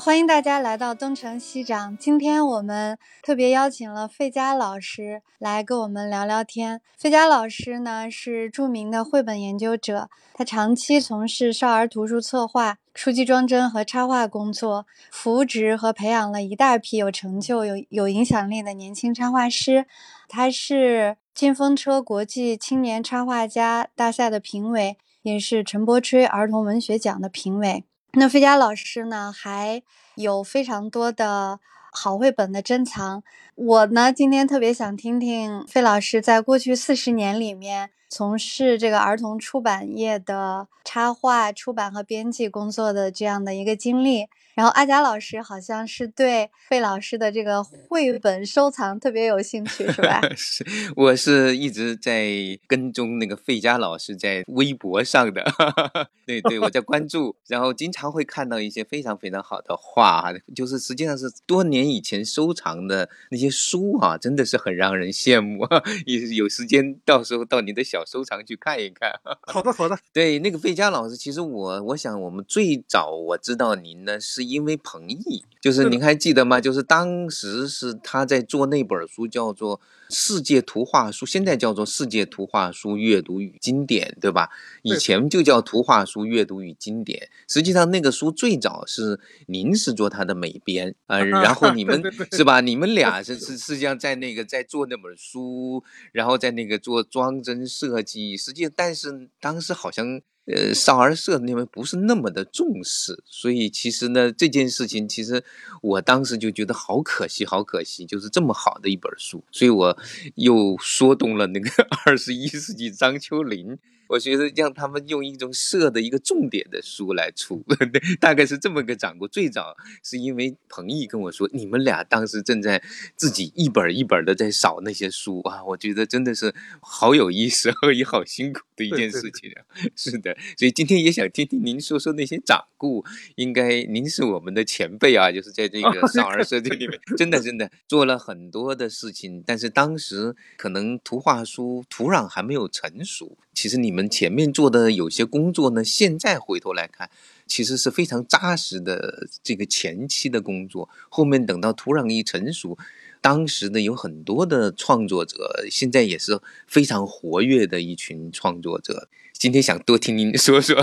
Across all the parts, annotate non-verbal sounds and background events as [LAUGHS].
欢迎大家来到东城西长。今天我们特别邀请了费佳老师来跟我们聊聊天。费佳老师呢是著名的绘本研究者，他长期从事少儿图书策划、书籍装帧和插画工作，扶植和培养了一大批有成就、有有影响力的年轻插画师。他是金风车国际青年插画家大赛的评委，也是陈伯吹儿童文学奖的评委。那费佳老师呢，还有非常多的好绘本的珍藏。我呢，今天特别想听听费老师在过去四十年里面从事这个儿童出版业的插画出版和编辑工作的这样的一个经历。然后阿贾老师好像是对费老师的这个绘本收藏特别有兴趣，是吧？[LAUGHS] 是，我是一直在跟踪那个费佳老师在微博上的，[LAUGHS] 对对，我在关注，然后经常会看到一些非常非常好的画，就是实际上是多年以前收藏的那些书啊，真的是很让人羡慕。有有时间到时候到你的小收藏去看一看。[LAUGHS] 好的好的，对那个费佳老师，其实我我想我们最早我知道您呢是。因为彭毅，就是您还记得吗？就是当时是他在做那本书，叫做《世界图画书》，现在叫做《世界图画书阅读与经典》，对吧？以前就叫《图画书阅读与经典》。实际上，那个书最早是您是做它的美编啊，[LAUGHS] 然后你们是吧？你们 [LAUGHS] 俩是是实际上在那个在做那本书，然后在那个做装帧设计。实际但是当时好像。呃，少儿社那边不是那么的重视，所以其实呢，这件事情其实我当时就觉得好可惜，好可惜，就是这么好的一本书，所以我又说动了那个 [LAUGHS] 二十一世纪张秋林。我觉得让他们用一种设的一个重点的书来出，[LAUGHS] 大概是这么个掌握。最早是因为彭毅跟我说，你们俩当时正在自己一本一本的在扫那些书啊，我觉得真的是好有意思，[LAUGHS] 也好辛苦的一件事情啊。[LAUGHS] 是的，所以今天也想听听您说说那些掌故。应该您是我们的前辈啊，就是在这个少儿社这里面，真的真的做了很多的事情。但是当时可能图画书土壤还没有成熟。其实你们前面做的有些工作呢，现在回头来看，其实是非常扎实的这个前期的工作。后面等到土壤一成熟，当时呢有很多的创作者，现在也是非常活跃的一群创作者。今天想多听您说说。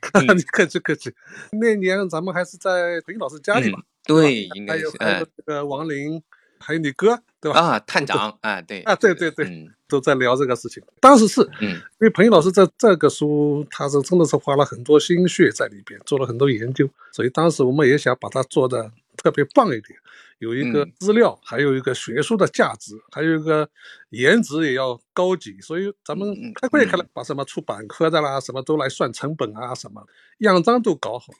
客气客气，那年咱们还是在裴老师家里嘛？对，应该是。还有这个王林，还有你哥，对吧？啊，探长，啊，对，啊，对对对。都在聊这个事情，当时是，嗯，因为彭毅老师在这个书，他是真的是花了很多心血在里边，做了很多研究，所以当时我们也想把它做的特别棒一点，有一个资料，还有一个学术的价值，还有一个颜值也要高级，所以咱们开会开了，把什么出版科的啦，什么都来算成本啊，什么样章都搞好了，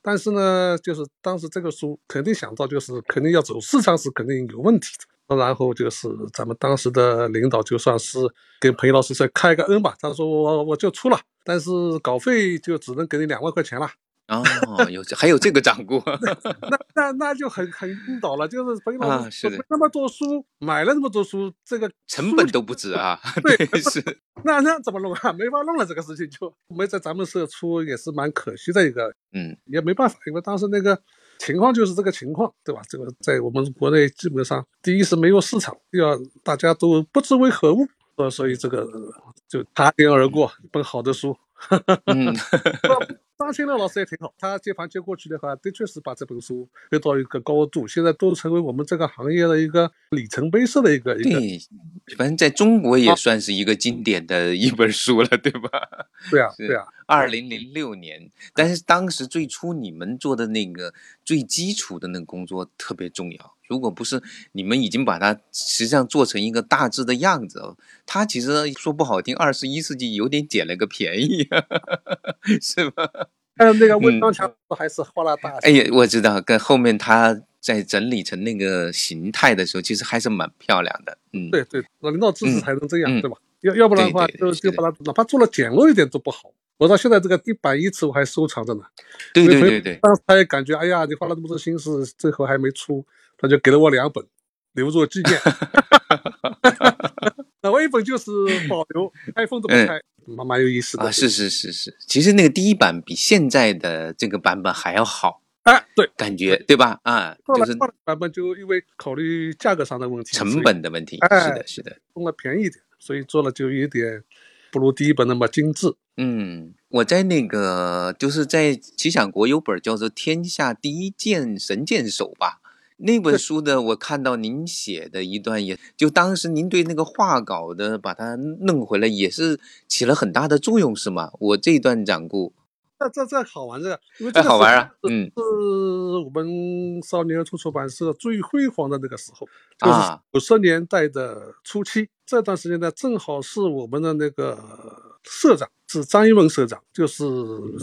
但是呢，就是当时这个书肯定想到，就是肯定要走市场是肯定有问题的。然后就是咱们当时的领导，就算是跟彭毅老师再开个恩吧。他说我我就出了，但是稿费就只能给你两万块钱了。哦，有还有这个掌故，那那那就很很晕倒了。就是彭毅老师那么多书，买了那么多书，这个成本都不止啊。对，是。[LAUGHS] 那那怎么弄啊？没法弄了，这个事情就没在咱们社出，也是蛮可惜的一个。嗯，也没办法，因为当时那个。情况就是这个情况，对吧？这个在我们国内基本上，第一是没有市场，第二大家都不知为何物，呃，所以这个就擦肩而过，一本好的书。[LAUGHS] 嗯。[LAUGHS] 张新乐老师也挺好，他接盘接过去的话，的确是把这本书推到一个高度，现在都成为我们这个行业的一个里程碑式的一个一个。对，反正在中国也算是一个经典的一本书了，对吧？[LAUGHS] 对啊，对啊。二零零六年，但是当时最初你们做的那个最基础的那个工作特别重要，如果不是你们已经把它实际上做成一个大致的样子，它其实说不好听，二十一世纪有点捡了个便宜，[LAUGHS] 是吧？嗯，那个文章墙还是花了大。哎呀，我知道，跟后面他在整理成那个形态的时候，其实还是蛮漂亮的。嗯，对对，领导支持才能这样，对吧？要要不然的话，就就把它哪怕做了简陋一点都不好。我到现在这个一版一尺我还收藏着呢。对对对对。当时他也感觉，哎呀，你花了那么多心思，最后还没出，他就给了我两本，留作纪念。[LAUGHS] 那我一本就是保留，开封都不开，蛮蛮有意思的啊。是是是是，其实那个第一版比现在的这个版本还要好。哎，对，感觉对吧？啊，就是版本就因为考虑价格上的问题，成本的问题，是的，是的，用了便宜点，所以做了就有点不如第一本那么精致。嗯，我在那个就是在奇想国有本叫做《天下第一剑神剑手》吧，那本书的我看到您写的一段，也就当时您对那个画稿的把它弄回来，也是起了很大的作用，是吗？我这段讲故。这这这好玩这个，因为这个好玩啊，嗯，是我们少年儿童出版社最辉煌的那个时候，就是九十年代的初期。这段时间呢，正好是我们的那个社长是张一文社长，就是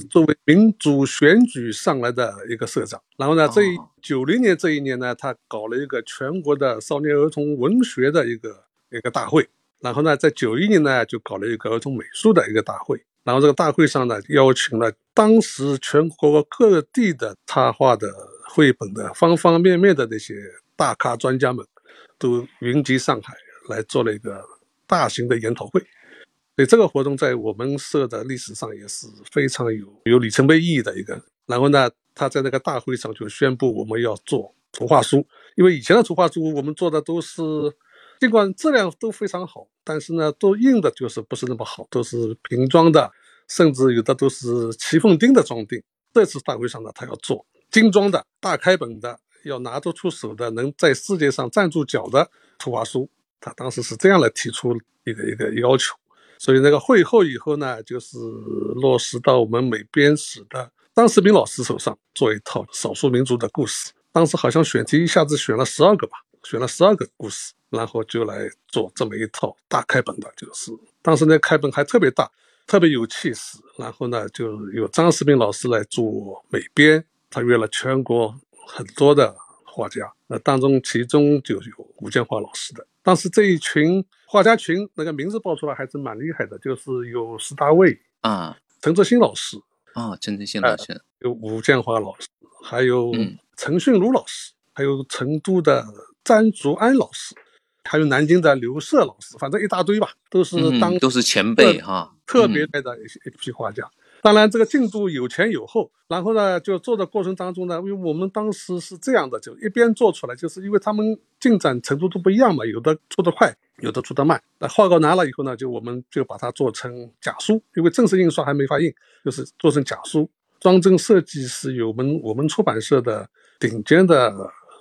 作为民主选举上来的一个社长。然后呢，这九零年这一年呢，他搞了一个全国的少年儿童文学的一个一个大会。然后呢，在九一年呢，就搞了一个儿童美术的一个大会。然后这个大会上呢，邀请了当时全国各地的插画的绘本的方方面面的那些大咖专家们，都云集上海来做了一个大型的研讨会。所以这个活动在我们社的历史上也是非常有有里程碑意义的一个。然后呢，他在那个大会上就宣布我们要做图画书，因为以前的图画书我们做的都是。尽管质量都非常好，但是呢，都印的就是不是那么好，都是瓶装的，甚至有的都是齐缝钉的装订。这次大会上呢，他要做精装的大开本的，要拿得出手的，能在世界上站住脚的图画书。他当时是这样来提出一个一个要求。所以那个会后以后呢，就是落实到我们美编史的张世斌老师手上，做一套少数民族的故事。当时好像选题一下子选了十二个吧，选了十二个故事。然后就来做这么一套大开本的，就是当时那开本还特别大，特别有气势。然后呢，就有张世斌老师来做美编，他约了全国很多的画家，那当中其中就有吴建华老师的。当时这一群画家群，那个名字报出来还是蛮厉害的，就是有石大卫啊，陈泽新老师啊，陈泽新老师，有吴建华老师，还有陈训儒老师，还有成都的詹竹安老师。还有南京的刘社老师，反正一大堆吧，都是当都是前辈哈，特别带的一些一批画家。当然，这个进度有前有后。然后呢，就做的过程当中呢，因为我们当时是这样的，就一边做出来，就是因为他们进展程度都不一样嘛，有的出得快，有的出得慢。那画稿拿了以后呢，就我们就把它做成假书，因为正式印刷还没法印，就是做成假书。装帧设计是有我们我们出版社的顶尖的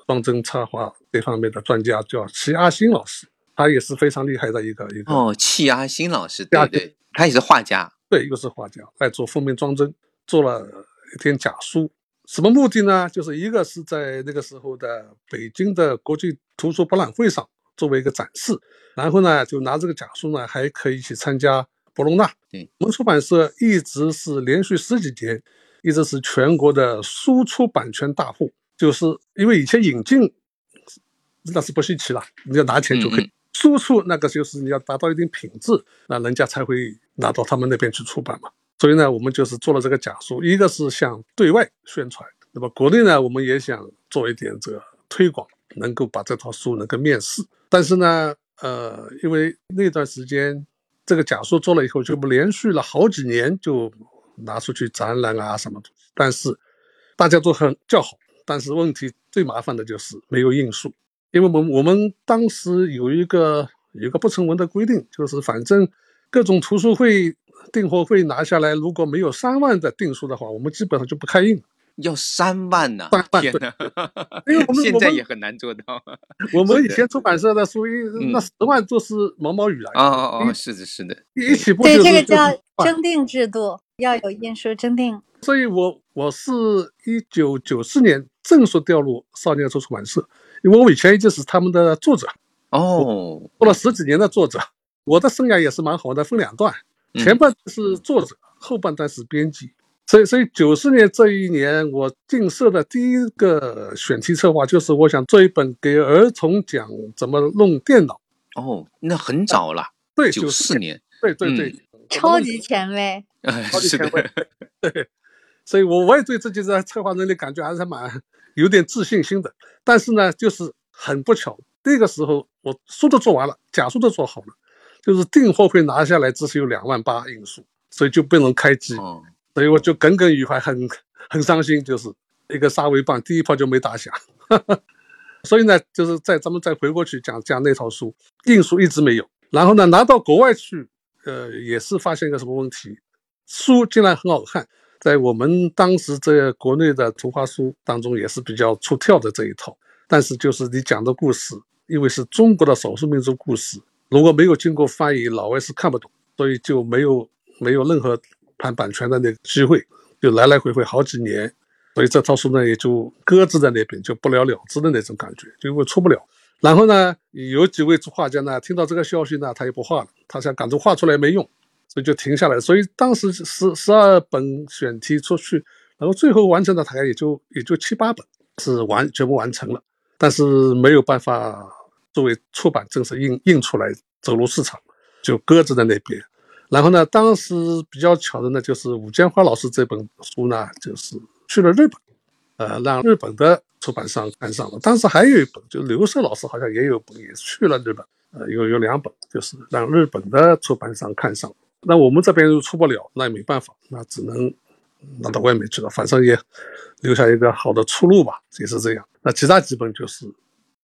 装帧插画。这方面的专家叫齐阿新老师，他也是非常厉害的一个一个哦。齐阿新老师，对对，他也是画家，对，又是画家，在做封面装帧，做了一篇假书。什么目的呢？就是一个是在那个时候的北京的国际图书博览会上作为一个展示，然后呢，就拿这个假书呢，还可以去参加博隆纳。嗯，我们出版社一直是连续十几年，一直是全国的输出版权大户，就是因为以前引进。那是不稀奇了，你要拿钱就可以输出，那个就是你要达到一定品质，那人家才会拿到他们那边去出版嘛。所以呢，我们就是做了这个假书，一个是向对外宣传，那么国内呢，我们也想做一点这个推广，能够把这套书能够面世。但是呢，呃，因为那段时间这个假书做了以后，就不连续了好几年就拿出去展览啊什么的，但是大家都很叫好，但是问题最麻烦的就是没有印数。因为我们我们当时有一个有一个不成文的规定，就是反正各种图书会订货会拿下来，如果没有三万的订书的话，我们基本上就不开印。要三万呢？三万，天哪！因为我们 [LAUGHS] 现在也很难做到。[LAUGHS] 我们以前出版社的书，那十万都是毛毛雨啊！哦哦哦，是的，是的，一起步对这个叫征订制度，要有印书征订。所以我我是一九九四年正式调入少年出出版社。因为我以前一直是他们的作者，哦，做了十几年的作者，我的生涯也是蛮好的，分两段，前半段是作者，后半段是编辑。所以，所以九四年这一年，我进社的第一个选题策划就是我想做一本给儿童讲怎么弄电脑。哦，那很早了。对，九四年，对对对，超级前卫，超级前卫，对。所以，我我也对自己的策划能力感觉还是蛮有点自信心的。但是呢，就是很不巧，那个时候我书都做完了，假书都做好了，就是订货会拿下来，只是有两万八印数，所以就不能开机。所以我就耿耿于怀，很很伤心，就是一个杀威棒，第一炮就没打响。[LAUGHS] 所以呢，就是在咱们再回过去讲讲那套书，印数一直没有。然后呢，拿到国外去，呃，也是发现一个什么问题，书竟然很好看。在我们当时在国内的图画书当中也是比较出挑的这一套，但是就是你讲的故事，因为是中国的少数民族故事，如果没有经过翻译，老外是看不懂，所以就没有没有任何谈版权的那个机会，就来来回回好几年，所以这套书呢也就搁置在那边，就不了了之的那种感觉，就因为出不了。然后呢，有几位画家呢听到这个消息呢，他也不画了，他想赶着画出来没用。所以就停下来，所以当时十十二本选题出去，然后最后完成的大概也就也就七八本是完全部完成了，但是没有办法作为出版正式印印出来走入市场，就搁置在那边。然后呢，当时比较巧的呢，就是武建华老师这本书呢，就是去了日本，呃，让日本的出版商看上了。当时还有一本，就刘胜老师好像也有本，也去了日本，呃，有有两本，就是让日本的出版商看上了。那我们这边又出不了，那也没办法，那只能拿到外面去了。反正也留下一个好的出路吧，也是这样。那其他几本就是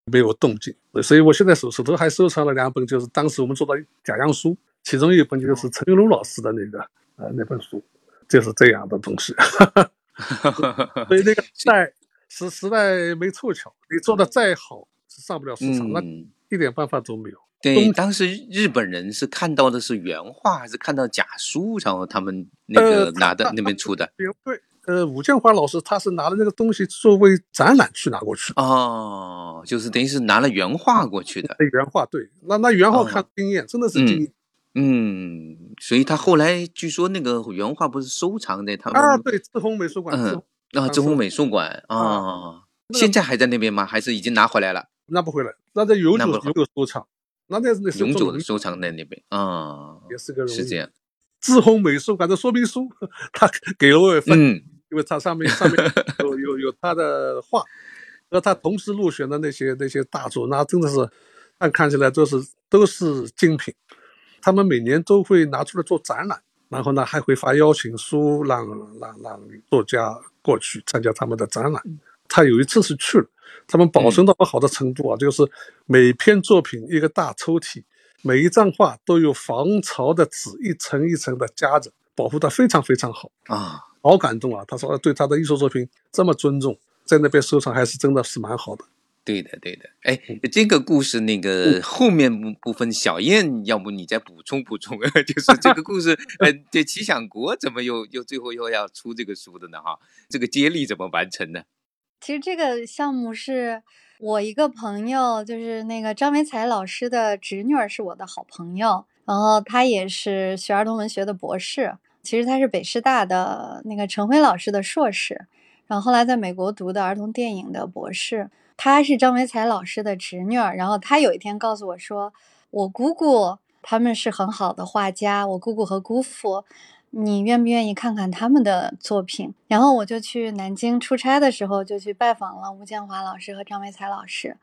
没有动静，所以我现在手手头还收藏了两本，就是当时我们做的假样书，其中一本就是陈云龙老师的那个呃那本书，就是这样的东西。[LAUGHS] 所以那个 [LAUGHS] 代时时代没凑巧，你做的再好是上不了市场，那一点办法都没有。对，当时日本人是看到的是原画，还是看到假书？然后他们那个拿的那边出的。对，呃，武建华老师他是拿了那个东西作为展览去拿过去。哦，就是等于是拿了原画过去的。原画对，那那原画看惊艳，真的是经验。嗯，所以他后来据说那个原画不是收藏在他们啊，对，志宏美术馆。嗯，啊，志宏美术馆啊，现在还在那边吗？还是已经拿回来了？拿不回来，那在永久永久收藏。那那是那永久的收藏在那边啊，也是个是这样。志宏美术馆的说明书，他给了我一份，因为他上面上面 [LAUGHS] 有有有他的画，和他同时入选的那些那些大作，那真的是，但看起来都是都是精品。他们每年都会拿出来做展览，然后呢还会发邀请书，让让让作家过去参加他们的展览。他有一次是去了。他们保存到好的程度啊，就是每篇作品一个大抽屉，每一张画都有防潮的纸一层一层的夹着，保护的非常非常好啊，好感动啊！他说对他的艺术作品这么尊重，在那边收藏还是真的是蛮好的。对的，对的。哎，这个故事那个后面部分，小燕，要不你再补充补充？[LAUGHS] 就是这个故事，[LAUGHS] 呃，这齐想国怎么又又最后又要出这个书的呢？哈，这个接力怎么完成的？其实这个项目是我一个朋友，就是那个张维才老师的侄女儿，是我的好朋友。然后她也是学儿童文学的博士，其实她是北师大的那个陈辉老师的硕士，然后后来在美国读的儿童电影的博士。她是张维才老师的侄女儿。然后她有一天告诉我说，我姑姑他们是很好的画家，我姑姑和姑父。你愿不愿意看看他们的作品？然后我就去南京出差的时候，就去拜访了吴建华老师和张维才老师。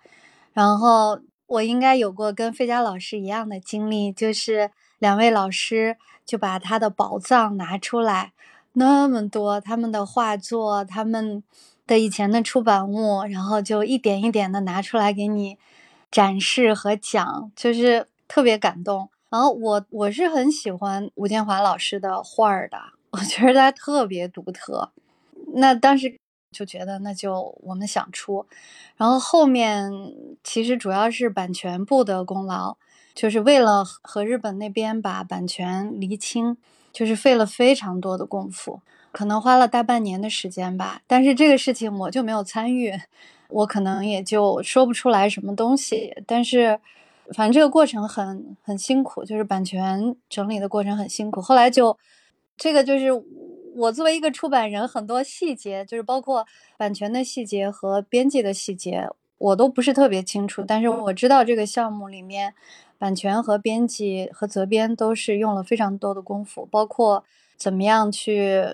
然后我应该有过跟费佳老师一样的经历，就是两位老师就把他的宝藏拿出来，那么多他们的画作、他们的以前的出版物，然后就一点一点的拿出来给你展示和讲，就是特别感动。然后我我是很喜欢吴建华老师的画儿的，我觉得他特别独特。那当时就觉得那就我们想出，然后后面其实主要是版权部的功劳，就是为了和日本那边把版权厘清，就是费了非常多的功夫，可能花了大半年的时间吧。但是这个事情我就没有参与，我可能也就说不出来什么东西，但是。反正这个过程很很辛苦，就是版权整理的过程很辛苦。后来就，这个就是我作为一个出版人，很多细节，就是包括版权的细节和编辑的细节，我都不是特别清楚。但是我知道这个项目里面，版权和编辑和责编都是用了非常多的功夫，包括怎么样去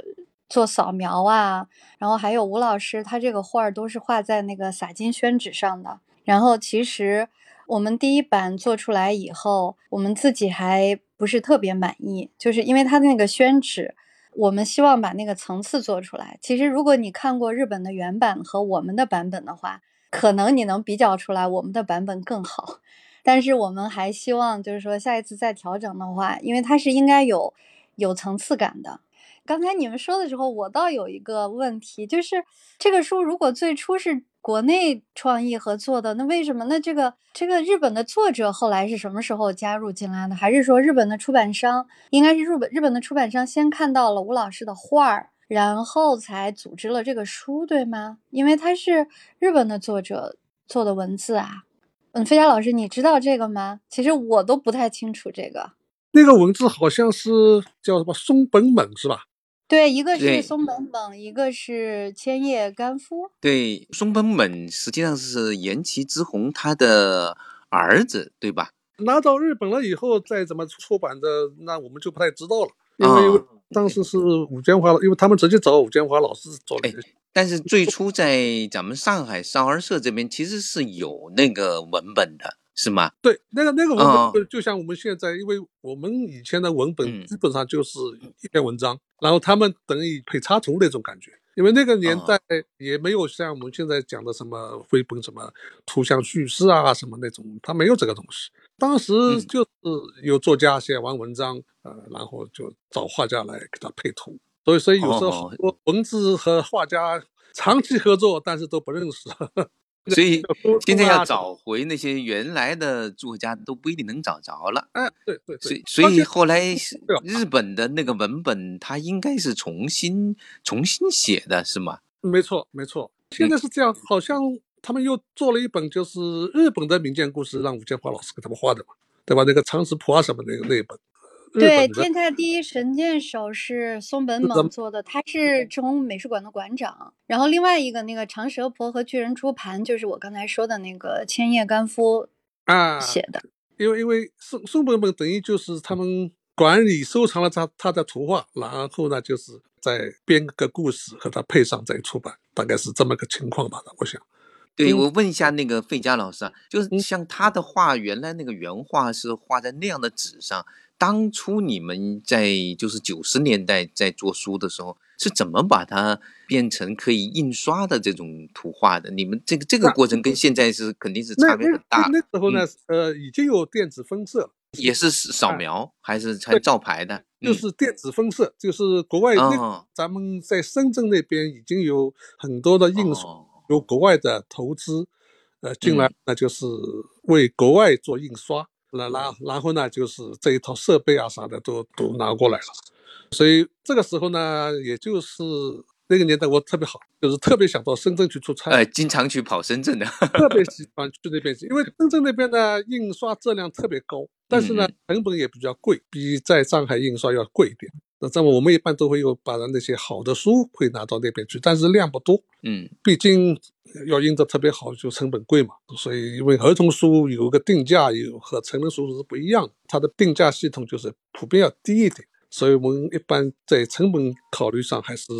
做扫描啊，然后还有吴老师他这个画儿都是画在那个洒金宣纸上的。然后其实我们第一版做出来以后，我们自己还不是特别满意，就是因为它的那个宣纸，我们希望把那个层次做出来。其实如果你看过日本的原版和我们的版本的话，可能你能比较出来我们的版本更好。[LAUGHS] 但是我们还希望就是说下一次再调整的话，因为它是应该有有层次感的。刚才你们说的时候，我倒有一个问题，就是这个书如果最初是。国内创意合作的那为什么？那这个这个日本的作者后来是什么时候加入进来的？还是说日本的出版商应该是日本日本的出版商先看到了吴老师的画儿，然后才组织了这个书，对吗？因为他是日本的作者做的文字啊。嗯，飞佳老师，你知道这个吗？其实我都不太清楚这个。那个文字好像是叫什么松本猛是吧？对，一个是松本猛，一个是千叶干夫。对，松本猛实际上是岩崎之宏他的儿子，对吧？拿到日本了以后再怎么出版的，那我们就不太知道了，因为当时是武建华，因为他们直接找武建华老师做的。但是最初在咱们上海少儿社这边其实是有那个文本的。是吗？对，那个那个文本就像我们现在，因为我们以前的文本基本上就是一篇文章，然后他们等于配插图那种感觉。因为那个年代也没有像我们现在讲的什么绘本、什么图像叙事啊什么那种，他没有这个东西。当时就是有作家写完文章，呃，然后就找画家来给他配图。所以，所以有时候文字和画家长期合作，但是都不认识。所以现在要找回那些原来的作家都不一定能找着了。哎，对对。所以所以后来日本的那个文本，它应该是重新重新写的，是吗？没错没错。现在是这样，好像他们又做了一本，就是日本的民间故事，让吴建华老师给他们画的嘛，对吧？那个长石普啊什么那个那一本。对，《天下第一神箭手》是松本猛做的，他是赤红美术馆的馆长。然后另外一个那个长舌婆和巨人出盘，就是我刚才说的那个千叶干夫啊写的。因为因为松松本猛等于就是他们馆里收藏了他他的图画，然后呢就是再编个故事和他配上再出版，大概是这么个情况吧，我想。对，我问一下那个费佳老师啊，就是像他的画，原来那个原画是画在那样的纸上。当初你们在就是九十年代在做书的时候，是怎么把它变成可以印刷的这种图画的？你们这个这个过程跟现在是肯定是差别很大。那时候呢，呃，已经有电子分色，也是扫描还是还照牌的？就是电子分色，就是国外那咱们在深圳那边已经有很多的印刷，有国外的投资，呃，进来那就是为国外做印刷。那然然后呢，就是这一套设备啊啥的都都拿过来了，所以这个时候呢，也就是那个年代我特别好，就是特别想到深圳去出差，呃，经常去跑深圳的，特别 [LAUGHS] 喜欢去那边去，因为深圳那边的印刷质量特别高，但是呢，成本也比较贵，比在上海印刷要贵一点。那这么我们一般都会有把那些好的书会拿到那边去，但是量不多，嗯，毕竟要印的特别好，就成本贵嘛。所以因为儿童书有个定价有和成人书是不一样的，它的定价系统就是普遍要低一点，所以我们一般在成本考虑上还是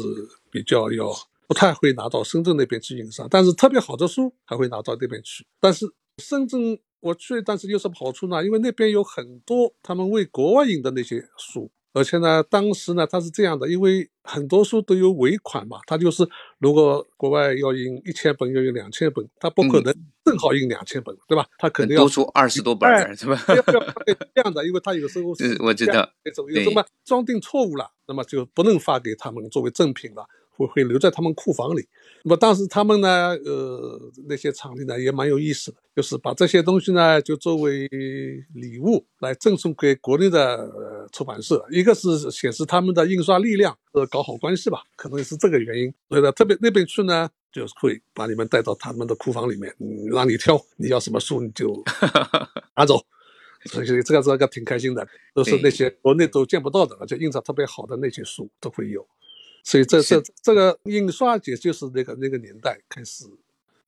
比较要不太会拿到深圳那边去印刷，但是特别好的书还会拿到那边去。但是深圳我去，但是有什么好处呢？因为那边有很多他们为国外印的那些书。而且呢，当时呢，他是这样的，因为很多书都有尾款嘛，他就是如果国外要印一千本，要印两千本，他不可能正好印两千本，对吧？他肯定要多出二十多本，是吧？这样的，因为他有时候是 [LAUGHS] 我知道，有什么装订错误了，那么就不能发给他们作为赠品了。会会留在他们库房里，那么当时他们呢，呃，那些场地呢也蛮有意思的，就是把这些东西呢就作为礼物来赠送给国内的出版社，一个是显示他们的印刷力量，呃，搞好关系吧，可能是这个原因。所以呢，特别那边去呢，就是会把你们带到他们的库房里面，让你挑，你要什么书你就 [LAUGHS] 拿走。所以这个这个挺开心的，都是那些国内都见不到的，而且印刷特别好的那些书都会有。所以这这这个印刷也就是那个那个年代开始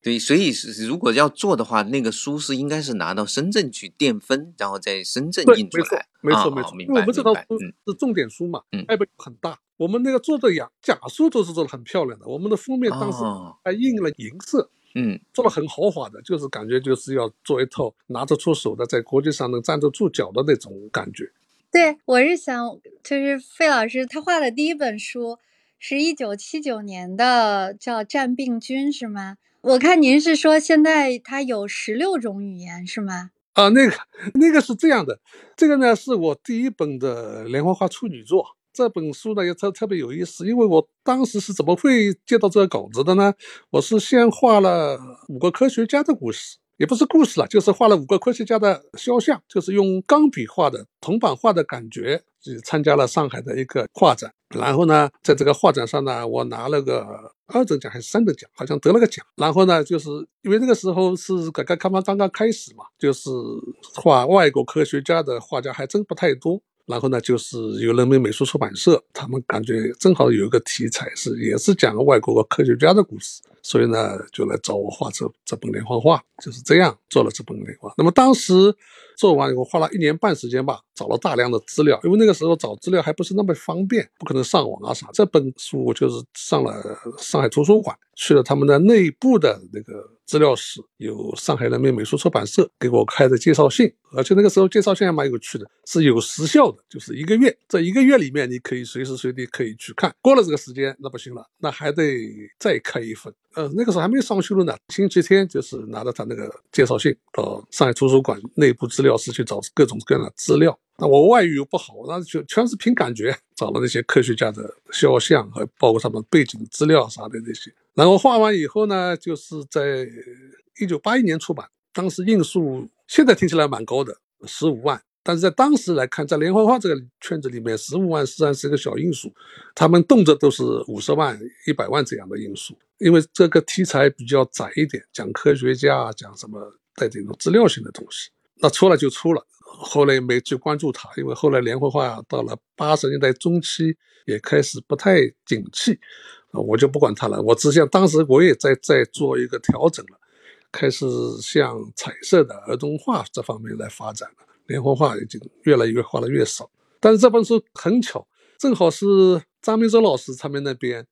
对，所以是如果要做的话，那个书是应该是拿到深圳去垫分，然后在深圳印出来。没错，没错，没错。因为我们这套书是重点书嘛，嗯，本很大。我们那个做的假假书都是做的很漂亮的，我们的封面当时还印了银色，嗯，做的很豪华的，就是感觉就是要做一套拿得出手的，在国际上能站得住脚的那种感觉。对，我是想，就是费老师他画的第一本书是一九七九年的，叫《战病菌》，是吗？我看您是说现在它有十六种语言是吗？啊，那个那个是这样的，这个呢是我第一本的连环画处女作。这本书呢也特特别有意思，因为我当时是怎么会接到这个稿子的呢？我是先画了五个科学家的故事。也不是故事了，就是画了五个科学家的肖像，就是用钢笔画的铜版画的感觉，就参加了上海的一个画展。然后呢，在这个画展上呢，我拿了个二等奖还是三等奖，好像得了个奖。然后呢，就是因为那个时候是改革开放刚刚开始嘛，就是画外国科学家的画家还真不太多。然后呢，就是有人民美术出版社，他们感觉正好有一个题材是也是讲外国科学家的故事。所以呢，就来找我画这这本连环画，就是这样做了这本连环画。那么当时做完以后，花了一年半时间吧，找了大量的资料，因为那个时候找资料还不是那么方便，不可能上网啊啥。这本书我就是上了上海图书馆，去了他们的内部的那个资料室，有上海人民美术出版社给我开的介绍信，而且那个时候介绍信还蛮有趣的，是有时效的，就是一个月，这一个月里面你可以随时随地可以去看，过了这个时间那不行了，那还得再开一份。呃，那个时候还没上修了呢。星期天就是拿着他那个介绍信到上海图书馆内部资料室去找各种各样的资料。那我外语又不好，那就全是凭感觉找了那些科学家的肖像和包括他们背景资料啥的那些。然后画完以后呢，就是在一九八一年出版，当时印数现在听起来蛮高的，十五万。但是在当时来看，在连环画这个圈子里面，十五万实际上是一个小因数，他们动辄都是五十万、一百万这样的因数。因为这个题材比较窄一点，讲科学家，讲什么带这种资料性的东西，那出了就出了。后来没去关注它，因为后来连环画到了八十年代中期也开始不太景气，我就不管它了。我只想当时我也在在做一个调整了，开始向彩色的儿童画这方面来发展了。连环画已经越来越画的越少，但是这本书很巧，正好是张明洲老师他们那边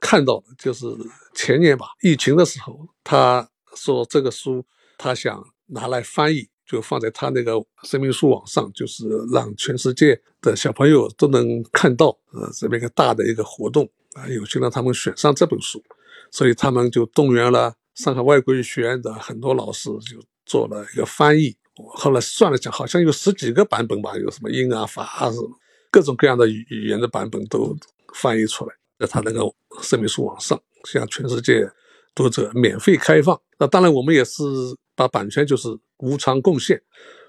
看到的，就是前年吧，疫情的时候，他说这个书他想拿来翻译，就放在他那个生命书网上，就是让全世界的小朋友都能看到，呃，这么一个大的一个活动啊，有幸让他们选上这本书，所以他们就动员了上海外国语学院的很多老师，就做了一个翻译。后来算了下，好像有十几个版本吧，有什么英啊、法啊什么，各种各样的语言的版本都翻译出来，在他那个生命书网上，向全世界读者免费开放。那当然，我们也是把版权就是无偿贡献，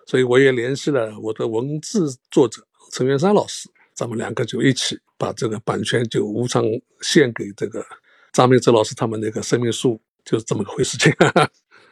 所以我也联系了我的文字作者陈元山老师，咱们两个就一起把这个版权就无偿献给这个张明哲老师他们那个生命书，就是这么个回事情。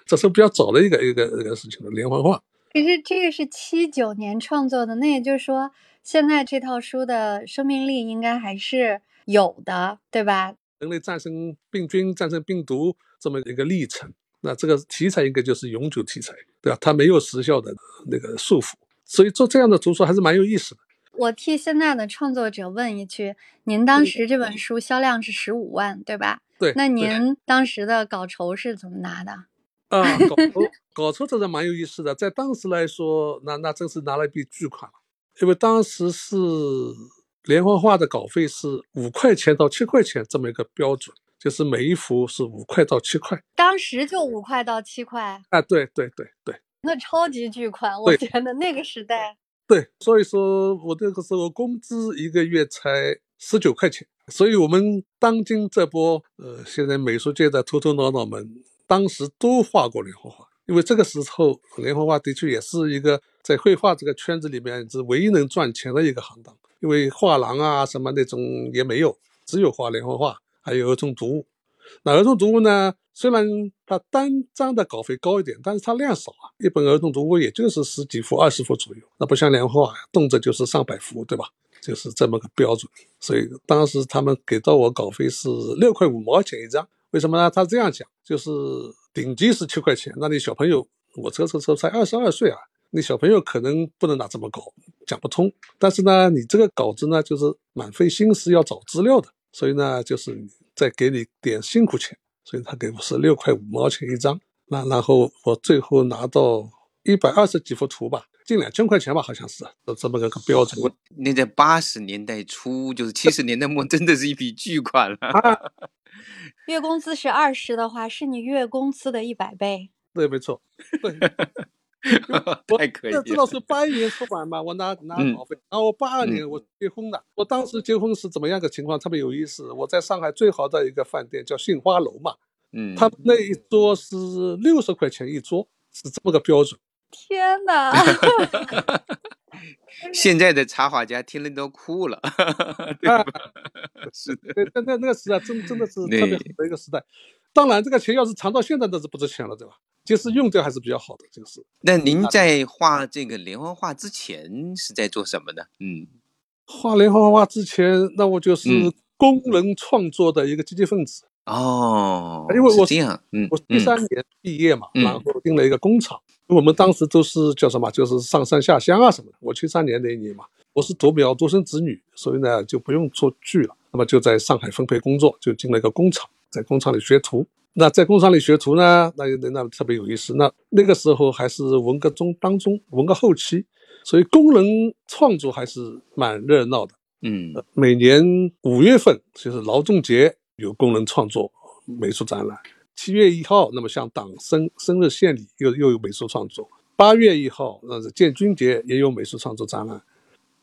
这是比较早的一个一个一个事情了，连环画。可是这个是七九年创作的，那也就是说，现在这套书的生命力应该还是有的，对吧？人类战胜病菌、战胜病毒这么一个历程，那这个题材应该就是永久题材，对吧？它没有时效的那个束缚，所以做这样的图书还是蛮有意思的。我替现在的创作者问一句：您当时这本书销量是十五万，对吧？对。那您当时的稿酬是怎么拿的？啊，搞 [LAUGHS] 搞错这是蛮有意思的，在当时来说，那那真是拿了一笔巨款了，因为当时是连环画的稿费是五块钱到七块钱这么一个标准，就是每一幅是五块到七块，当时就五块到七块，啊，对对对对，那超级巨款，我觉得那个时代，对，所以说我那个时候工资一个月才十九块钱，所以我们当今这波呃，现在美术界的头头脑脑们。当时都画过连环画，因为这个时候连环画的确也是一个在绘画这个圈子里面是唯一能赚钱的一个行当。因为画廊啊什么那种也没有，只有画连环画，还有儿童读物。那儿童读物呢，虽然它单张的稿费高一点，但是它量少啊，一本儿童读物也就是十几幅、二十幅左右。那不像连环画，动辄就是上百幅，对吧？就是这么个标准。所以当时他们给到我稿费是六块五毛钱一张。为什么呢？他这样讲，就是顶级是七块钱，那你小朋友，我这个时候才二十二岁啊，你小朋友可能不能拿这么高，讲不通。但是呢，你这个稿子呢，就是蛮费心思要找资料的，所以呢，就是再给你点辛苦钱，所以他给我是六块五毛钱一张。那然后我最后拿到一百二十几幅图吧。近两千块钱吧，好像是，都这么个个标准。那在八十年代初，就是七十年代末，真的是一笔巨款了。[LAUGHS] 月工资是二十的话，是你月工资的一百倍。对，没错。[LAUGHS] 太可以了。知道是八一年出版嘛，我拿拿稿费。然后八二年我结婚了，我当时结婚是怎么样个情况？特别有意思。我在上海最好的一个饭店叫杏花楼嘛，嗯，他那一桌是六十块钱一桌，是这么个标准。天哪！[LAUGHS] 现在的插画家听了都哭了。[LAUGHS] [LAUGHS] 是的，那那那个时代真真的是特别好的一个时代。当然，这个钱要是藏到现在，那是不值钱了，对吧？就是用掉还是比较好的，就是。那您在画这个连环画之前是在做什么呢？嗯，画连环画之前，那我就是工人创作的一个积极分子。哦，因为我这样，嗯，我第三年毕业嘛，然后进了一个工厂。我们当时都是叫什么？就是上山下乡啊什么的。我七三年那一年嘛，我是独苗独生子女，所以呢就不用出剧了。那么就在上海分配工作，就进了一个工厂，在工厂里学徒。那在工厂里学徒呢，那那那特别有意思。那那个时候还是文革中当中，文革后期，所以工人创作还是蛮热闹的。嗯，每年五月份就是劳动节，有工人创作美术展览。七月一号，那么像党生生日献礼又又有美术创作。八月一号，那是建军节也有美术创作展览。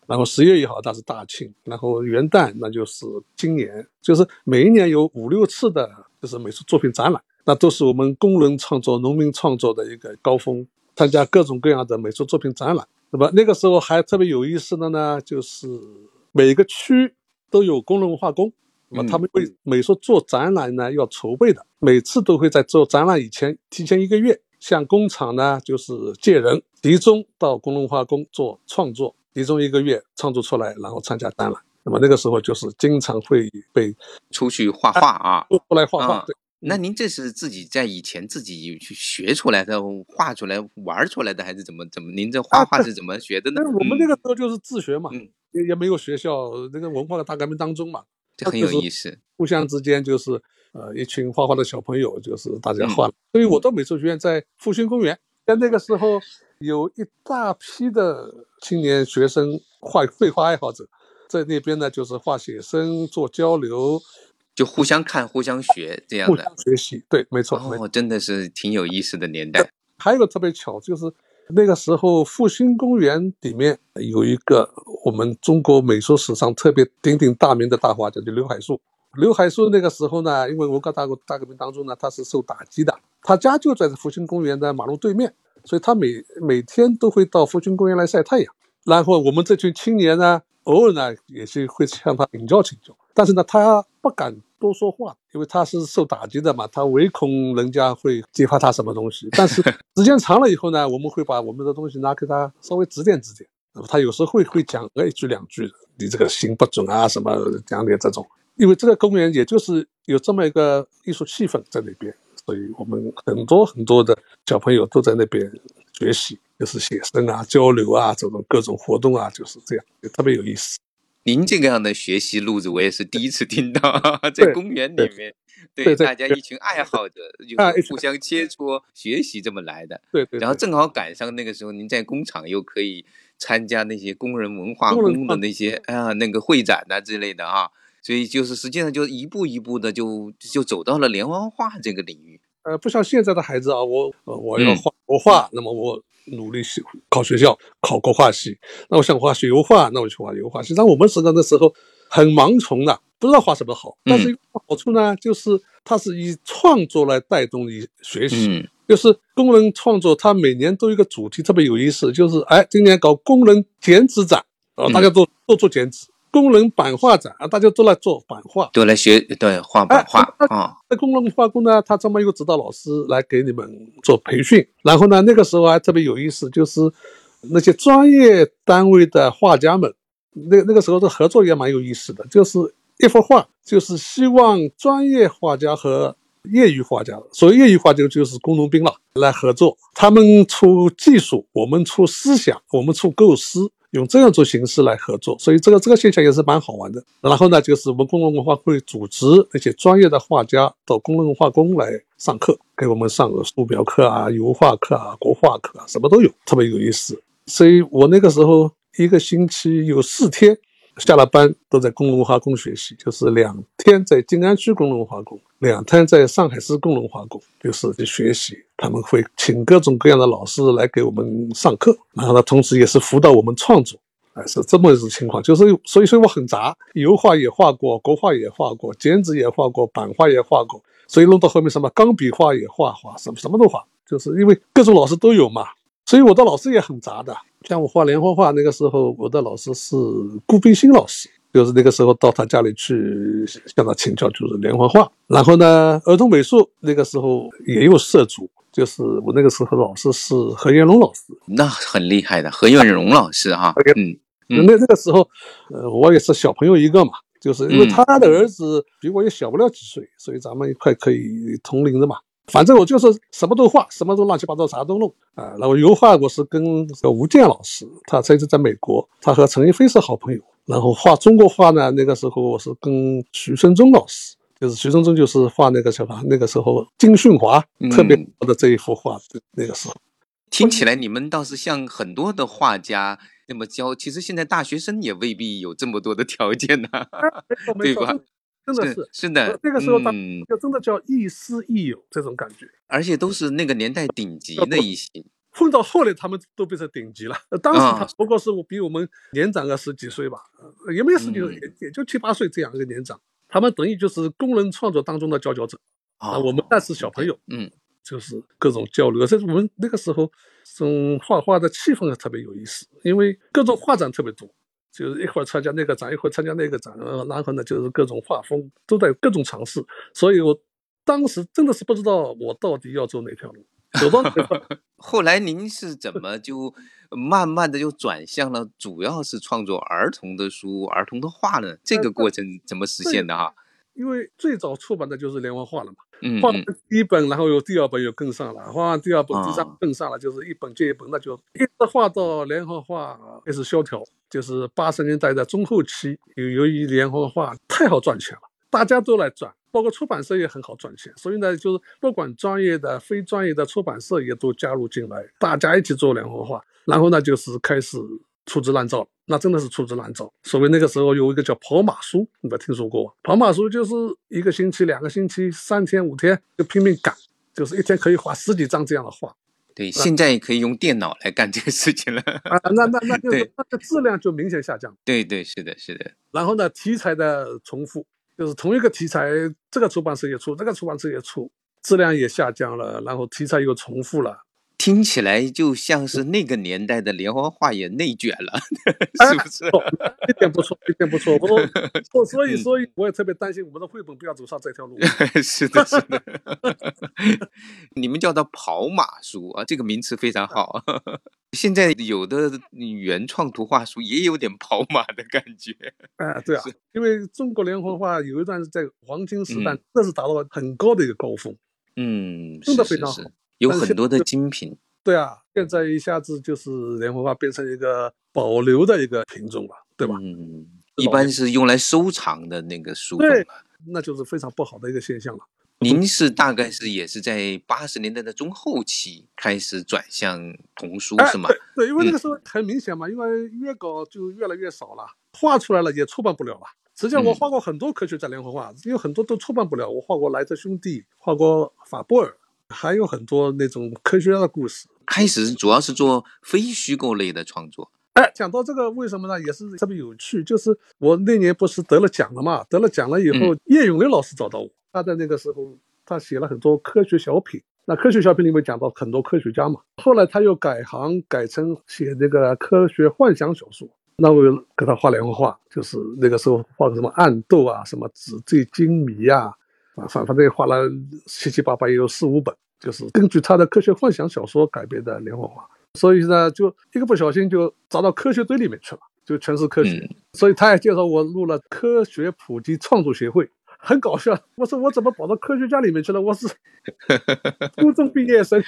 然后十月一号那是大庆，然后元旦那就是今年，就是每一年有五六次的，就是美术作品展览，那都是我们工人创作、农民创作的一个高峰。参加各种各样的美术作品展览。那么那个时候还特别有意思的呢，就是每个区都有工人文化宫。那么他们为美术做展览呢，要筹备的，每次都会在做展览以前提前一个月，向工厂呢就是借人集中到工农化工做创作，集中一个月创作出来，然后参加展览。那么那个时候就是经常会被出去画画啊，出来画画。对，那您这是自己在以前自己去学出来的，画出来玩出来的，还是怎么怎么？您这画画是怎么学的呢？我们那个时候就是自学嘛，也也没有学校，那个文化的大革命当中嘛。这很有意思，互相之间就是呃一群画画的小朋友，就是大家画。所以我到美术学院在复兴公园，在那个时候有一大批的青年学生画绘画爱好者，在那边呢就是画写生做交流，就互相看互相学这样的学习。对，没错，哦，真的是挺有意思的年代。还有个特别巧就是。那个时候，复兴公园里面有一个我们中国美术史上特别鼎鼎大名的大画家，叫刘海粟。刘海粟那个时候呢，因为文革大革大革命当中呢，他是受打击的，他家就在复兴公园的马路对面，所以他每每天都会到复兴公园来晒太阳。然后我们这群青年呢，偶尔呢也是会向他请教请教，但是呢，他不敢。多说话，因为他是受打击的嘛，他唯恐人家会揭发他什么东西。但是 [LAUGHS] 时间长了以后呢，我们会把我们的东西拿给他稍微指点指点。他有时候会会讲个一句两句，你这个行不准啊，什么讲点这种。因为这个公园也就是有这么一个艺术气氛在那边，所以我们很多很多的小朋友都在那边学习，就是写生啊、交流啊这种各种活动啊，就是这样，特别有意思。您这个样的学习路子，我也是第一次听到，[LAUGHS] 在公园里面，对大家一群爱好者，就是互相切磋学习这么来的。对对。然后正好赶上那个时候，您在工厂又可以参加那些工人文化宫的那些啊那个会展呐之类的啊，所以就是实际上就一步一步的就就走到了连环画这个领域。呃，不像现在的孩子啊，我我要画我画，那么我。努力学考学校考国画系，那我想画学油画，那我就画油画系。但我们实际上那时候很盲从的，不知道画什么好。但是好处呢，就是它是以创作来带动你学习。就是工人创作，它每年都有一个主题，特别有意思。就是哎，今年搞工人剪纸展，啊，大家都都做剪纸。工人版画展啊，大家都来做版画，都来学对画版画啊。那工人画工呢，他专门有指导老师来给你们做培训。然后呢，那个时候还特别有意思，就是那些专业单位的画家们，那那个时候的合作也蛮有意思的。就是一幅画，就是希望专业画家和业余画家，所谓业余画家就是工农兵了，来合作，他们出技术，我们出思想，我们出构思，用这样做形式来合作，所以这个这个现象也是蛮好玩的。然后呢，就是我们工人文化会组织那些专业的画家到工人文化宫来上课，给我们上个素描课啊、油画课啊、国画课啊，什么都有，特别有意思。所以我那个时候一个星期有四天。下了班都在工人文化宫学习，就是两天在静安区工人文化宫，两天在上海市工农文化宫，就是去学习。他们会请各种各样的老师来给我们上课，然后呢，同时也是辅导我们创作，哎，是这么一种情况。就是所以说我很杂，油画也画过，国画也画过，剪纸也画过，版画也画过，所以弄到后面什么钢笔画也画画，什么什么都画，就是因为各种老师都有嘛。所以我的老师也很杂的，像我画连环画那个时候，我的老师是顾冰心老师，就是那个时候到他家里去向他请教，就是连环画。然后呢，儿童美术那个时候也有涉足，就是我那个时候老师是何元龙老师，那很厉害的何元龙老师哈。嗯，那那个时候，呃，我也是小朋友一个嘛，就是因为他的儿子比我也小不了几岁，所以咱们一块可以同龄的嘛。反正我就是什么都画，什么都乱七八糟，啥都弄啊。然后油画我是跟吴健老师，他曾经在美国，他和陈逸飞是好朋友。然后画中国画呢，那个时候我是跟徐春忠老师，就是徐春忠就是画那个什么，那个时候金训华特别好的这一幅画，那个时候。听起来你们倒是像很多的画家那么教，其实现在大学生也未必有这么多的条件呢，对吧？真的是是的，那个时候他就真的叫亦师亦友这种感觉，而且都是那个年代顶级的一些。混到后来，他们都变成顶级了。[LAUGHS] 当时他不过是我比我们年长个十几岁吧，也没有十几岁，也也就七八岁这样一个年长。他们等于就是工人创作当中的佼佼者啊。我们那是小朋友，嗯，就是各种交流。所以我们那个时候，这种画画的气氛特别有意思，因为各种画展特别多。就是一会儿参加那个展，一会儿参加那个展，然后呢，就是各种画风都在各种尝试，所以我当时真的是不知道我到底要走哪条路。[LAUGHS] 走到 [LAUGHS] 后来，您是怎么就慢慢的就转向了，主要是创作儿童的书、儿童的画呢？这个过程怎么实现的哈？因为最早出版的就是连环画了嘛，嗯，画第一本，然后有第二本又跟上了，画完第二本、第三本跟上了，就是一本接一本，那就一直画到连环画开始萧条。就是八十年代的中后期，由由于连环画太好赚钱了，大家都来赚，包括出版社也很好赚钱，所以呢，就是不管专业的、非专业的出版社也都加入进来，大家一起做连环画，然后呢，就是开始粗制滥造，那真的是粗制滥造。所谓那个时候有一个叫跑马书，你没听说过？跑马书就是一个星期、两个星期、三天、五天就拼命赶，就是一天可以画十几张这样的画。对，现在可以用电脑来干这个事情了啊！那那那 [LAUGHS] 就是它的质量就明显下降。对对，是的，是的。然后呢，题材的重复，就是同一个题材，这个出版社也出，那个出版社也出，质量也下降了，然后题材又重复了。听起来就像是那个年代的连环画也内卷了，[LAUGHS] 是不是？一点不错，一点不错。我 [LAUGHS] 所以，所以我也特别担心我们的绘本不要走上这条路。[LAUGHS] 是的，是的。你们叫它跑马书啊，这个名词非常好。现在有的原创图画书也有点跑马的感觉。啊，对啊，因为中国连环画有一段是在黄金时代，那是达到了很高的一个高峰。嗯，真的非常好。有很多的精品，对啊，现在一下子就是连环画变成一个保留的一个品种了，对吧？嗯，一般是用来收藏的那个书对，那就是非常不好的一个现象了。您是大概是也是在八十年代的中后期开始转向童书是吗？对，因为那个时候很明显嘛，因为越搞就越来越少了，画出来了也出版不了了。实际上我画过很多科学家连环画，因为很多都出版不了。我画过莱特兄弟，画过法布尔。还有很多那种科学家的故事。开始主要是做非虚构类的创作。哎，讲到这个，为什么呢？也是特别有趣。就是我那年不是得了奖了嘛？得了奖了以后，叶永烈老师找到我。他在那个时候，他写了很多科学小品。那科学小品里面讲到很多科学家嘛。后来他又改行，改成写那个科学幻想小说。那我给他画两幅画，就是那个时候画的什么暗斗啊，什么纸醉金迷呀。啊，反反正也画了七七八八，也有四五本，就是根据他的科学幻想小说改编的连环画。所以呢，就一个不小心就砸到科学堆里面去了，就全是科学。所以他也介绍我入了科学普及创作协会，很搞笑。我说我怎么跑到科学家里面去了？我是 [LAUGHS] 初中毕业生，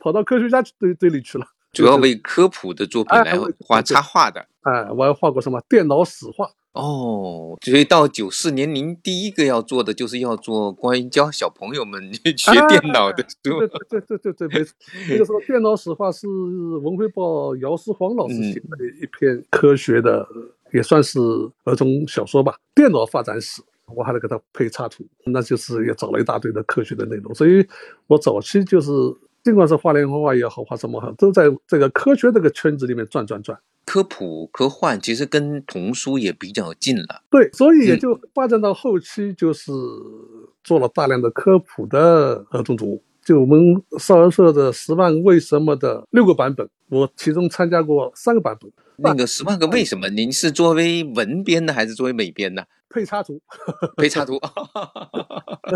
跑到科学家堆堆里去了。主要为科普的作品来画插画的。哎，我还画过什么电脑史画。哦，所以到九四年，您第一个要做的就是要做关于教小朋友们 [LAUGHS] 学电脑的书。对对对对对，没错。那个时候电脑史话是文汇报姚思煌老师写的一篇科学的，也算是儿童小说吧。电脑发展史，我还得给他配插图，那就是也找了一大堆的科学的内容。所以我早期就是，尽管是画连环画也好，画什么好，都在这个科学这个圈子里面转转转。科普科幻其实跟童书也比较近了，对，所以也就发展到后期，就是做了大量的科普的儿童读物。就我们少儿社的《十万为什么》的六个版本，我其中参加过三个版本。那个《十万个为什么》，您是作为文编的还是作为美编的？配插图，配插图，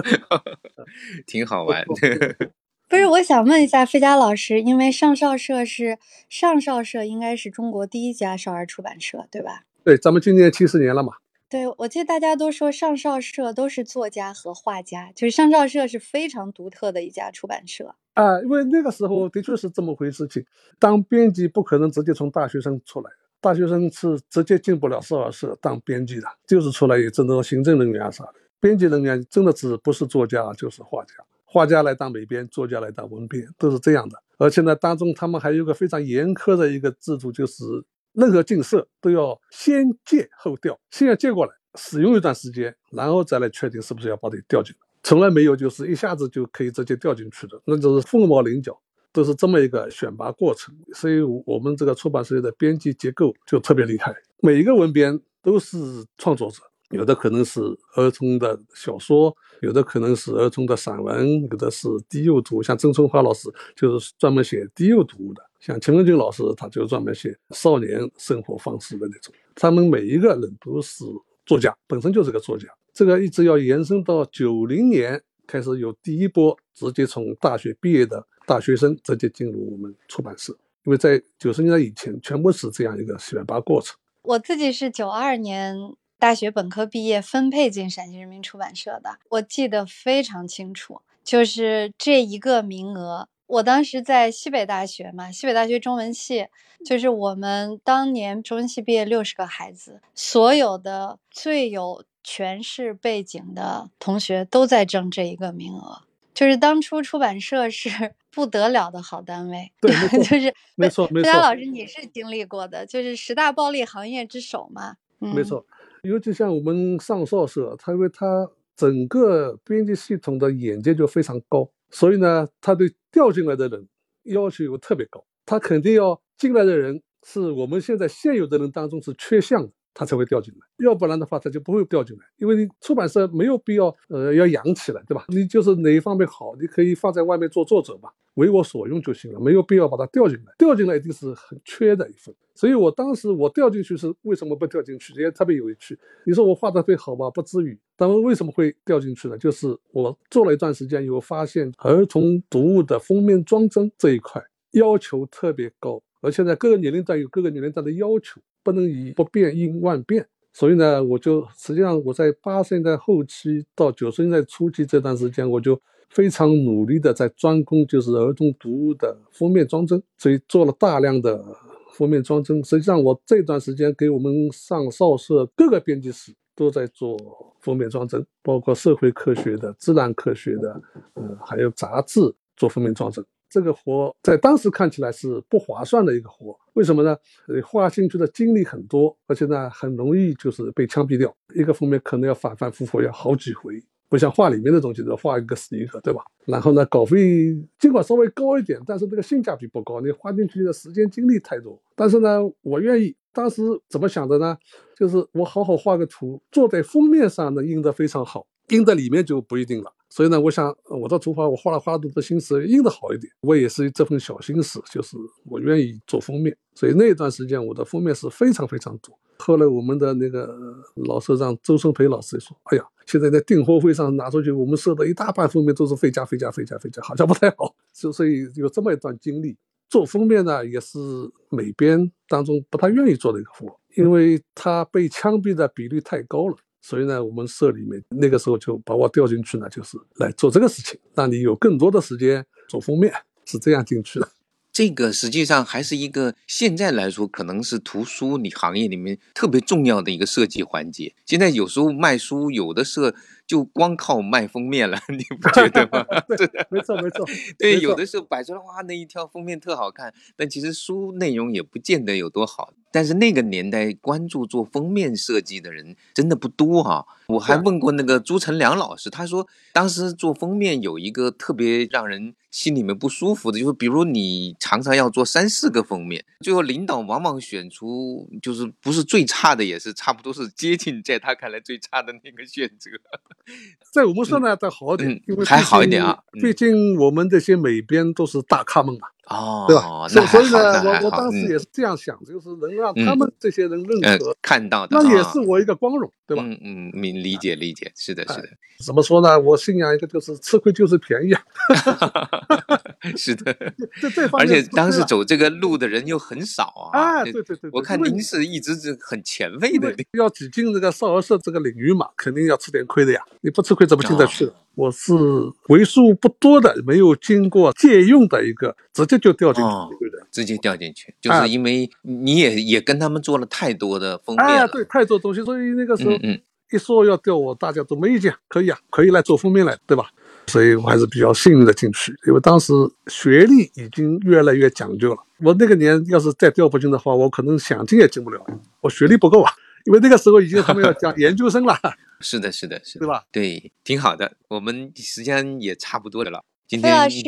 [LAUGHS] 挺好玩。[LAUGHS] 不是，我想问一下费佳老师，因为上少社是上少社，应该是中国第一家少儿出版社，对吧？对，咱们今年七十年了嘛。对，我记得大家都说上少社都是作家和画家，就是上少社是非常独特的一家出版社啊。因为那个时候的确是这么回事情，当编辑不可能直接从大学生出来，大学生是直接进不了少儿社当编辑的，就是出来也只能行政人员啥的。编辑人员真的只不是作家就是画家。画家来当美编，作家来当文编，都是这样的。而且呢，当中他们还有个非常严苛的一个制度，就是任何进色都要先借后调，先要借过来使用一段时间，然后再来确定是不是要把你调进来。从来没有就是一下子就可以直接调进去的，那就是凤毛麟角，都是这么一个选拔过程。所以，我们这个出版社的编辑结构就特别厉害，每一个文编都是创作者。有的可能是儿童的小说，有的可能是儿童的散文，有的是低幼读物，像曾春华老师就是专门写低幼读物的，像秦文军老师他就专门写少年生活方式的那种。他们每一个人都是作家，本身就是个作家。这个一直要延伸到九零年开始有第一波直接从大学毕业的大学生直接进入我们出版社，因为在九十年代以前全部是这样一个选拔过程。我自己是九二年。大学本科毕业分配进陕西人民出版社的，我记得非常清楚，就是这一个名额。我当时在西北大学嘛，西北大学中文系，就是我们当年中文系毕业六十个孩子，所有的最有权势背景的同学都在争这一个名额。就是当初出版社是 [LAUGHS] 不得了的好单位，对，[LAUGHS] 就是没错没错。老师，你是经历过的，就是十大暴利行业之首嘛，嗯没错。尤其像我们上少社，他因为他整个编辑系统的眼界就非常高，所以呢，他对调进来的人要求又特别高。他肯定要进来的人是我们现在现有的人当中是缺项的，他才会掉进来。要不然的话，他就不会掉进来。因为你出版社没有必要，呃，要养起来，对吧？你就是哪一方面好，你可以放在外面做作者嘛。为我所用就行了，没有必要把它调进来。调进来一定是很缺的一份，所以我当时我掉进去是为什么不掉进去？也特别有趣。你说我画的最好吗？不至于。但为什么会掉进去呢？就是我做了一段时间以后，发现儿童读物的封面装帧这一块要求特别高，而且在各个年龄段有各个年龄段的要求，不能以不变应万变。所以呢，我就实际上我在八十年代后期到九十年代初期这段时间，我就。非常努力的在专攻就是儿童读物的封面装帧，所以做了大量的封面装帧。实际上，我这段时间给我们上少社各个编辑室都在做封面装帧，包括社会科学的、自然科学的，呃，还有杂志做封面装帧。这个活在当时看起来是不划算的一个活，为什么呢？呃，花进去的精力很多，而且呢，很容易就是被枪毙掉。一个封面可能要反反复复要好几回。不像画里面的东西，就画一个是一个，对吧？然后呢，稿费尽管稍微高一点，但是这个性价比不高，你花进去的时间精力太多。但是呢，我愿意。当时怎么想的呢？就是我好好画个图，做在封面上呢，印得非常好，印在里面就不一定了。所以呢，我想我的图画，我花了花多的心思，印得好一点。我也是这份小心思，就是我愿意做封面。所以那段时间，我的封面是非常非常多。后来我们的那个老社长周生培老师说：“哎呀。”现在在订货会上拿出去，我们收的一大半封面都是费加费加费加费加，好像不太好。就所以有这么一段经历，做封面呢也是美编当中不太愿意做的一个活，因为它被枪毙的比率太高了。所以呢，我们社里面那个时候就把我调进去呢，就是来做这个事情，让你有更多的时间做封面，是这样进去的。这个实际上还是一个现在来说，可能是图书你行业里面特别重要的一个设计环节。现在有时候卖书，有的设就光靠卖封面了，[LAUGHS] 你不觉得吗？[LAUGHS] 对，没错没错。对，有的时候摆出来哇，那一条封面特好看，但其实书内容也不见得有多好。但是那个年代关注做封面设计的人真的不多哈。我还问过那个朱成良老师，他说当时做封面有一个特别让人心里面不舒服的，就是比如你常常要做三四个封面，最后领导往往选出就是不是最差的，也是差不多是接近在他看来最差的那个选择。[LAUGHS] 在我们社呢，再好点，因为还好一点啊。毕竟我们这些美编都是大咖们嘛。哦，对吧？所所以呢，我我当时嗯也是这样想，就是能让他们这些人认呃可，看到的，那也啊是我一个光荣，对吧？嗯嗯，明理解理解，是的，是的，怎么说呢？我信仰一个就是吃亏就是便宜啊，[LAUGHS] 是的。这这方而且当时走这个路的人又很少啊。啊，对对对，我看您是一直是很前卫的。要挤进这个少儿社这个领域嘛，肯定要吃点亏的呀。你不吃亏怎么进得去的？我是为数不多的没有经过借用的一个，直接就掉进去哦的。直接掉进去，就啊是因为你也也跟他们做了太多的封面啊，对，太多东西，所以那个时候一说要调我，大家都没意见，可以啊，可以来做封面来，对吧？所以我还是比较幸运的进去，因为当时学历已经越来越讲究了。我那个年要是再调不进的话，我可能想进也进不了，我学历不够啊。因为那个时候已经他们要讲研究生了，[LAUGHS] 是的，是的，是的，对吧？对，挺好的。我们时间也差不多的了。今费老师，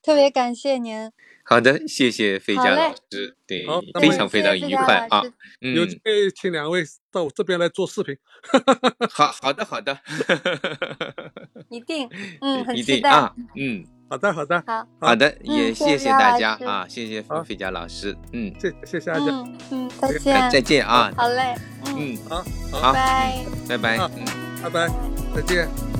特别感谢您。好的，谢谢费佳老师，对非常非常愉快啊。嗯，有机会请两位到我这边来做视频。[LAUGHS] 好好的好的，[LAUGHS] 一定，嗯，很一期待。定啊，嗯，好的，好的，好，好。的，嗯也谢谢大家啊，谢谢好。费佳老师，嗯，谢谢谢阿佳，嗯嗯，再那见。再见啊，好嘞，嗯，嗯，好，好，拜。拜。拜，啊嗯。拜拜，再见。